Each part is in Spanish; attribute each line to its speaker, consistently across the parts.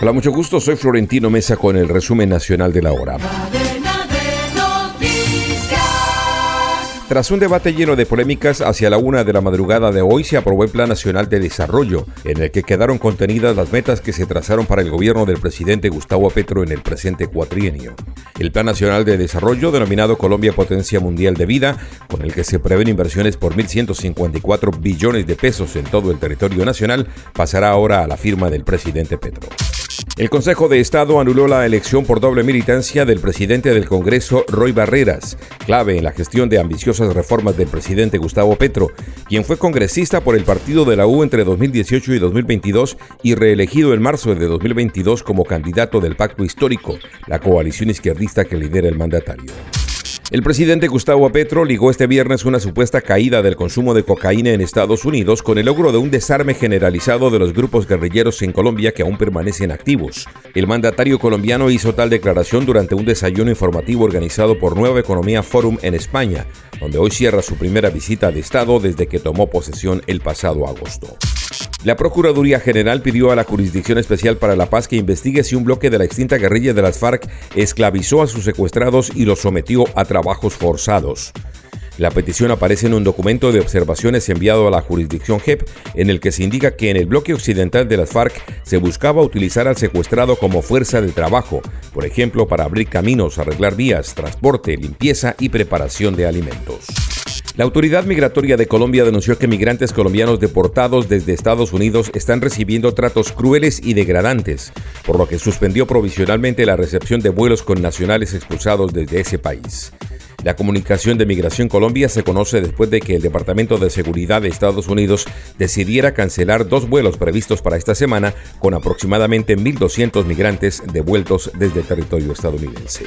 Speaker 1: Hola, mucho gusto. Soy Florentino Mesa con el resumen nacional de la hora. Tras un debate lleno de polémicas, hacia la una de la madrugada de hoy se aprobó el Plan Nacional de Desarrollo, en el que quedaron contenidas las metas que se trazaron para el gobierno del presidente Gustavo Petro en el presente cuatrienio. El Plan Nacional de Desarrollo, denominado Colombia Potencia Mundial de Vida, con el que se prevén inversiones por 1.154 billones de pesos en todo el territorio nacional, pasará ahora a la firma del presidente Petro. El Consejo de Estado anuló la elección por doble militancia del presidente del Congreso, Roy Barreras, clave en la gestión de ambiciosas reformas del presidente Gustavo Petro, quien fue congresista por el partido de la U entre 2018 y 2022 y reelegido en marzo de 2022 como candidato del Pacto Histórico, la coalición izquierdista que lidera el mandatario. El presidente Gustavo Petro ligó este viernes una supuesta caída del consumo de cocaína en Estados Unidos con el logro de un desarme generalizado de los grupos guerrilleros en Colombia que aún permanecen activos. El mandatario colombiano hizo tal declaración durante un desayuno informativo organizado por Nueva Economía Forum en España, donde hoy cierra su primera visita de Estado desde que tomó posesión el pasado agosto. La Procuraduría General pidió a la Jurisdicción Especial para la Paz que investigue si un bloque de la extinta guerrilla de las FARC esclavizó a sus secuestrados y los sometió a trabajos forzados. La petición aparece en un documento de observaciones enviado a la jurisdicción JEP en el que se indica que en el bloque occidental de las FARC se buscaba utilizar al secuestrado como fuerza de trabajo, por ejemplo para abrir caminos, arreglar vías, transporte, limpieza y preparación de alimentos. La Autoridad Migratoria de Colombia denunció que migrantes colombianos deportados desde Estados Unidos están recibiendo tratos crueles y degradantes, por lo que suspendió provisionalmente la recepción de vuelos con nacionales expulsados desde ese país. La comunicación de Migración Colombia se conoce después de que el Departamento de Seguridad de Estados Unidos decidiera cancelar dos vuelos previstos para esta semana con aproximadamente 1.200 migrantes devueltos desde el territorio estadounidense.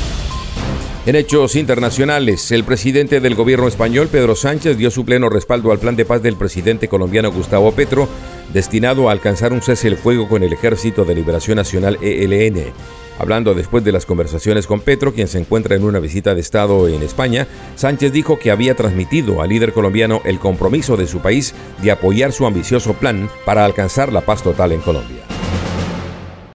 Speaker 1: En hechos internacionales, el presidente del gobierno español, Pedro Sánchez, dio su pleno respaldo al plan de paz del presidente colombiano Gustavo Petro, destinado a alcanzar un cese el fuego con el Ejército de Liberación Nacional ELN. Hablando después de las conversaciones con Petro, quien se encuentra en una visita de Estado en España, Sánchez dijo que había transmitido al líder colombiano el compromiso de su país de apoyar su ambicioso plan para alcanzar la paz total en Colombia.